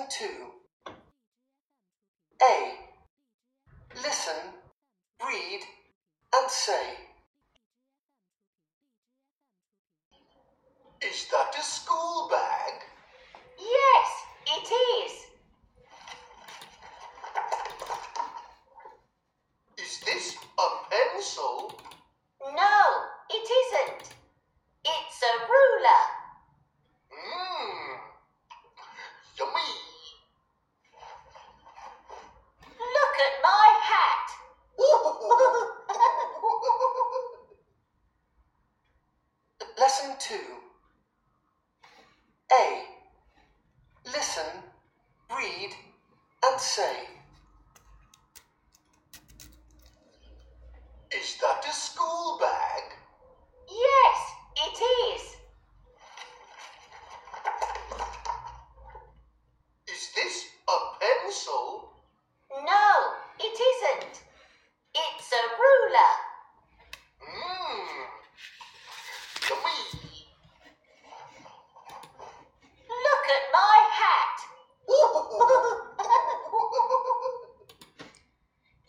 Lesson 2 A. Listen, read, and say. Is that a school bag? Yes, it is. Is this a pencil? No, it isn't. It's a ruler. Mmm. Yummy. Look at my hat. Lesson 2 A. Listen, read, and say. Is that a school bag? Yes, it is. Is this a pencil? No, it isn't. It's a ruler. Mmm. Yummy. Look at my hat.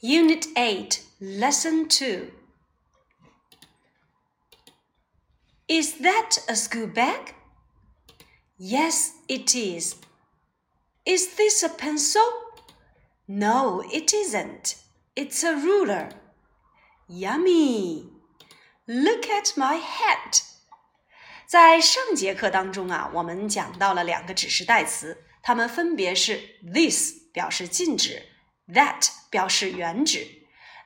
Unit 8, Lesson 2. Is that a school bag? Yes, it is. Is this a pencil? No, it isn't. It's a ruler. Yummy! Look at my hat. 在上节课当中啊，我们讲到了两个指示代词，它们分别是 this 表示近指。，that 表示原指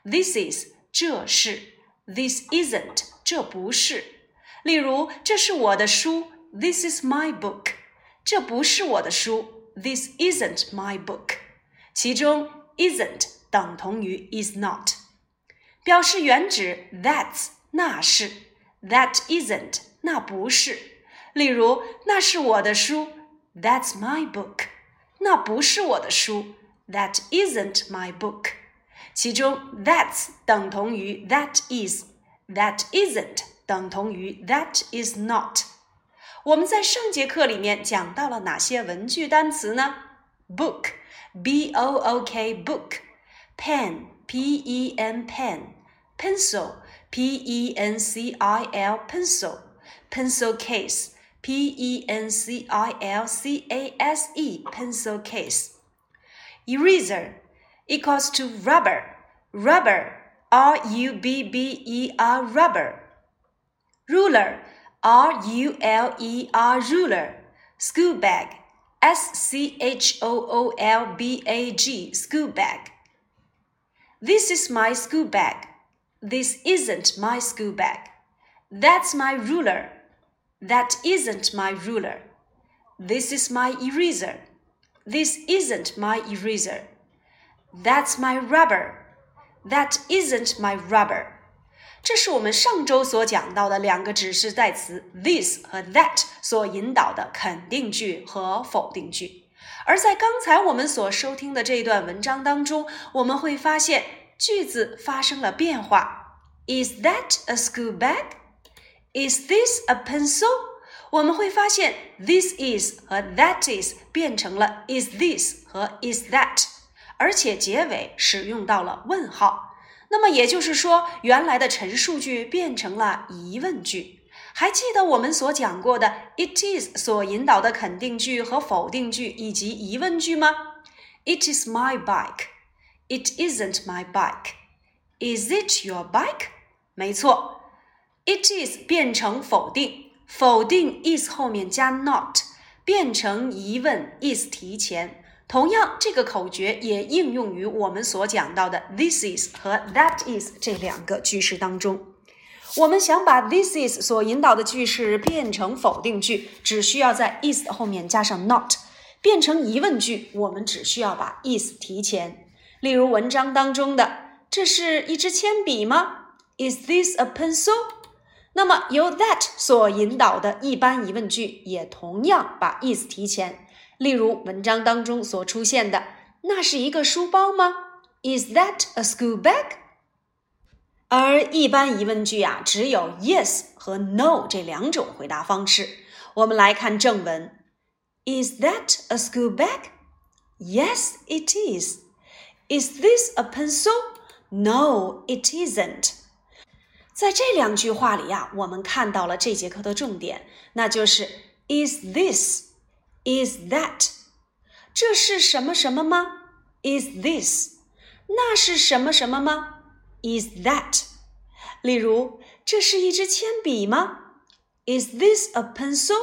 ，this is 这是，this isn't 这不是。例如，这是我的书，this is my book。这不是我的书，this isn't my book。其中 isn't 等同于 is not，表示原指 that's 那是，that isn't 那不是。例如，那是我的书，That's my book。那不是我的书 ，That isn't my book。其中，that's 等同于 that is，that isn't 等同于 that is not。我们在上节课里面讲到了哪些文具单词呢？book，b o o k，book；pen，p e n pen；pencil，p e n c i l pencil；pencil case，p e n c i l c a s e，pencil case。 Eraser equals to rubber, rubber, R U B B E R, rubber. Ruler, R U L E R, ruler. School bag, S C H O O L B A G, school bag. This is my school bag. This isn't my school bag. That's my ruler. That isn't my ruler. This is my eraser. This isn't my eraser. That's my rubber. That isn't my rubber. 这是我们上周所讲到的两个指示代词 this 和 that 所引导的肯定句和否定句。而在刚才我们所收听的这段文章当中，我们会发现句子发生了变化。Is that a school bag? Is this a pencil? 我们会发现 this is 和 that is 变成了 is this 和 is that，而且结尾使用到了问号。那么也就是说，原来的陈述句变成了疑问句。还记得我们所讲过的 it is 所引导的肯定句和否定句以及疑问句吗？It is my bike. It isn't my bike. Is it your bike? 没错，it is 变成否定，否定 is 后面加 not，变成疑问 is 提前。同样，这个口诀也应用于我们所讲到的 this is 和 that is 这两个句式当中。我们想把 this is 所引导的句式变成否定句，只需要在 is 后面加上 not；变成疑问句，我们只需要把 is 提前。例如文章当中的“这是一支铅笔吗？”Is this a pencil？那么由 that 所引导的一般疑问句也同样把 is 提前。例如文章当中所出现的“那是一个书包吗？”Is that a school bag？而一般疑问句啊，只有 yes 和 no 这两种回答方式。我们来看正文：Is that a school bag？ Yes, it is. Is this a pencil? No, it isn't. 在这两句话里呀，我们看到了这节课的重点，那就是 is this, is that。这是什么什么吗？Is this？那是什么什么吗？Is that？例如，这是一支铅笔吗？Is this a pencil？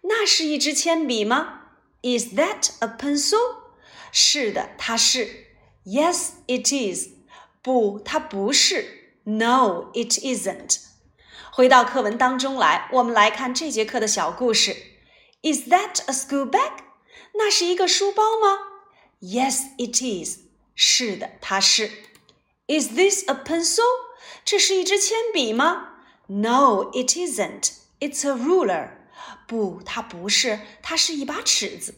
那是一支铅笔吗？Is that a pencil？是的，它是。Yes, it is。不，它不是。No, it isn't。回到课文当中来，我们来看这节课的小故事。Is that a school bag？那是一个书包吗？Yes, it is。是的，它是。Is this a pencil？这是一支铅笔吗？No, it isn't. It's a ruler. 不，它不是，它是一把尺子。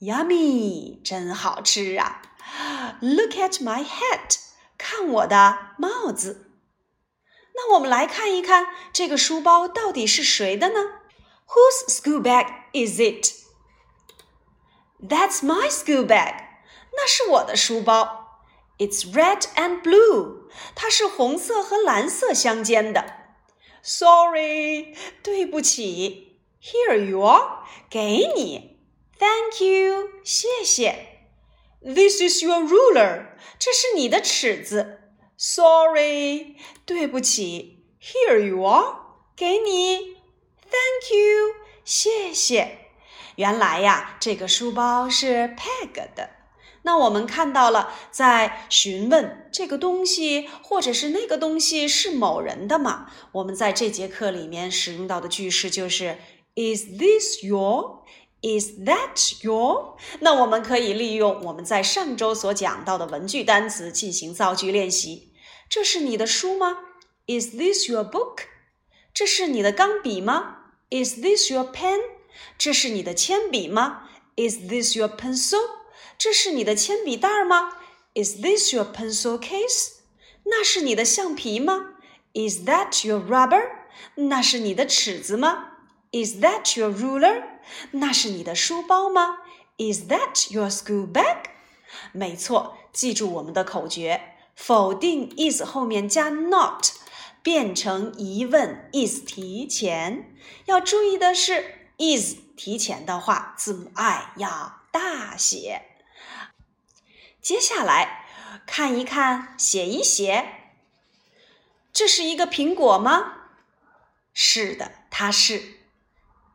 Yummy，真好吃啊！Look at my hat，看我的帽子。 那我们来看一看这个书包到底是谁的呢？Whose school bag is it? That's my school bag. 那是我的书包。It's red and blue. 它是红色和蓝色相间的。Sorry，对不起。Here you are，给你。Thank you，谢谢。This is your ruler，这是你的尺子。 Sorry，对不起。Here you are，给你。Thank you，谢谢。原来呀，这个书包是 Peg 的。那我们看到了，在询问这个东西或者是那个东西是某人的吗？我们在这节课里面使用到的句式就是 Is this your? Is that your? 那我们可以利用我们在上周所讲到的文具单词进行造句练习。这是你的书吗？Is this your book? 这是你的钢笔吗？Is this your pen? 这是你的铅笔吗？Is this your pencil？这是你的铅笔袋吗？Is this your pencil case？那是你的橡皮吗？Is that your rubber？那是你的尺子吗？Is that your ruler？那是你的书包吗？Is that your school bag？没错，记住我们的口诀： 否定 is 后面加 not，变成疑问 is 提前。要注意的是。is 提前的话，字母 i 要大写。接下来看一看，写一写。这是一个苹果吗？是的，它是。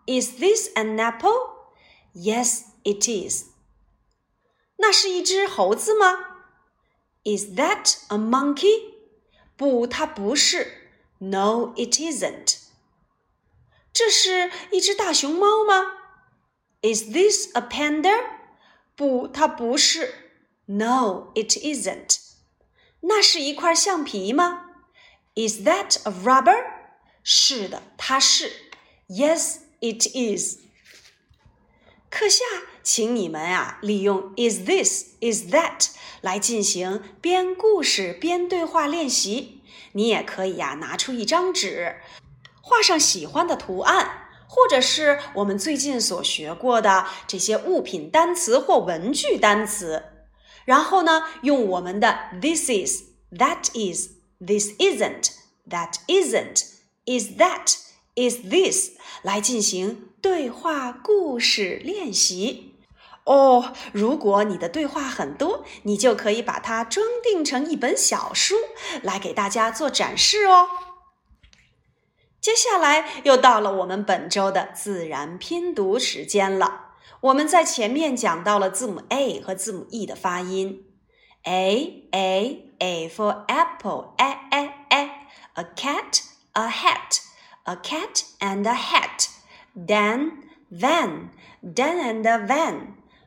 Is this an apple? Yes, it is. 那是一只猴子吗 ？Is that a monkey? 不，它不是。No, it isn't. 这是一只大熊猫吗？Is this a panda？不，它不是。No, it isn't。那是一块橡皮吗？Is that a rubber？是的，它是。Yes, it is。课下， 请你们啊，利用 is this, is that 来进行编故事、编对话练习。你也可以呀，拿出一张纸。画上喜欢的图案，或者是我们最近所学过的这些物品单词或文具单词，然后呢，用我们的 this is、that is、this isn't、that isn't、is that、is this 来进行对话故事练习。哦，如果你的对话很多，你就可以把它装订成一本小书来给大家做展示哦。接下来又到了我们本周的自然拼读时间了。我们在前面讲到了字母 a 和字母 e 的发音，a a a for apple，a a a，a cat a hat，a cat and a hat，dan van dan and a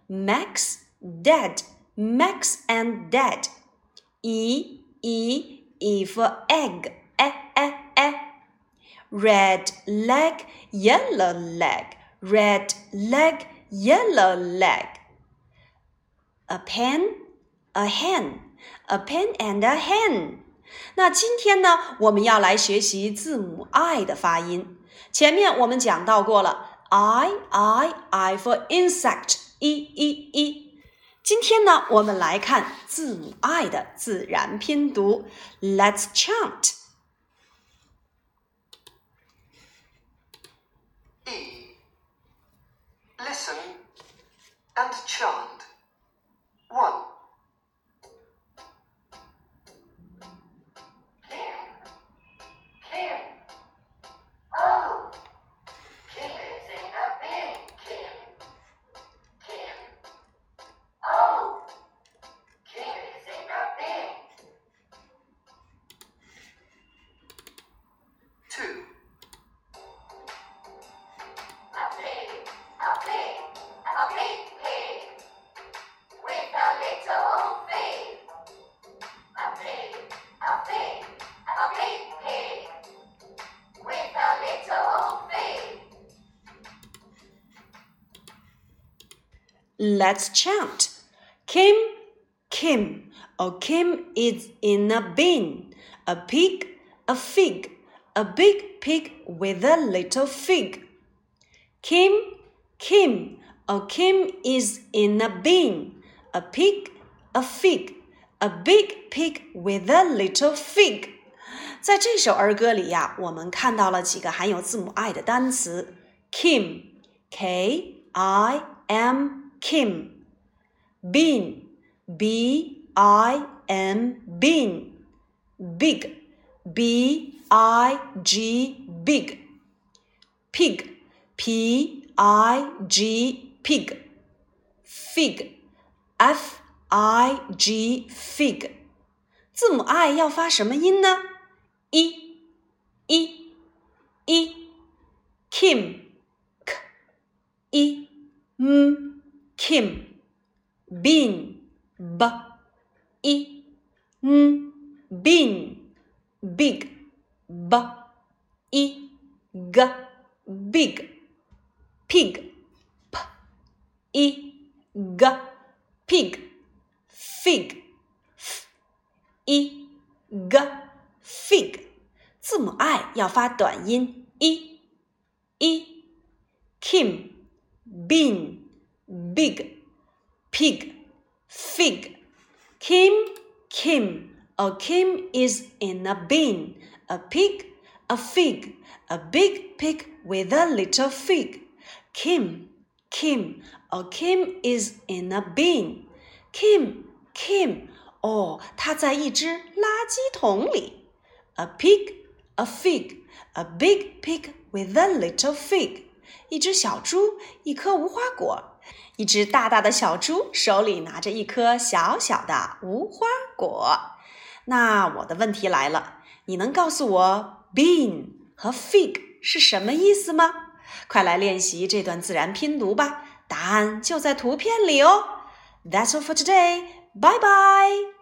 van，Max dad Max and dad，e e e for egg。red leg, yellow leg, red leg, yellow leg. A pen, a hen, a pen and a hen. 那今天呢，我们要来学习字母 i 的发音。前面我们讲到过了，i i i for insect，e e e。 今天呢，我们来看字母 i 的自然拼读。Let's chant. E. Listen and chant. One. Let's chant. Kim, Kim. Oh, Kim is in a bin. A pig, a fig. A big pig with a little fig. Kim, Kim. Oh, Kim is in a bin. A pig, a fig. A big pig with a little fig. 在这首儿歌里呀，我们看到了几个含有字母 i 的单词：Kim，K I M Kim。bin b i n bin big b i g big pig p i g pig fig f i g fig 字母 i 要发什么音呢？一，一，一，kim k 一，m kim bin b i n bin big b i g big pig p i g pig fig f i g fig 字母 i 要发短音一一 kim bin big pig, fig. Kim, Kim. A Kim is in a bin. A pig, a fig. A big pig with a little fig. Kim, Kim. A Kim is in a bin. Kim, Kim. 哦，它在一只垃圾桶里。A pig, a fig. A big pig with a little fig. 一只小猪，一颗无花果。 一只大大的小猪手里拿着一颗小小的无花果。那我的问题来了，你能告诉我 bean 和 fig 是什么意思吗？快来练习这段自然拼读吧，答案就在图片里哦。That's all for today. Bye bye.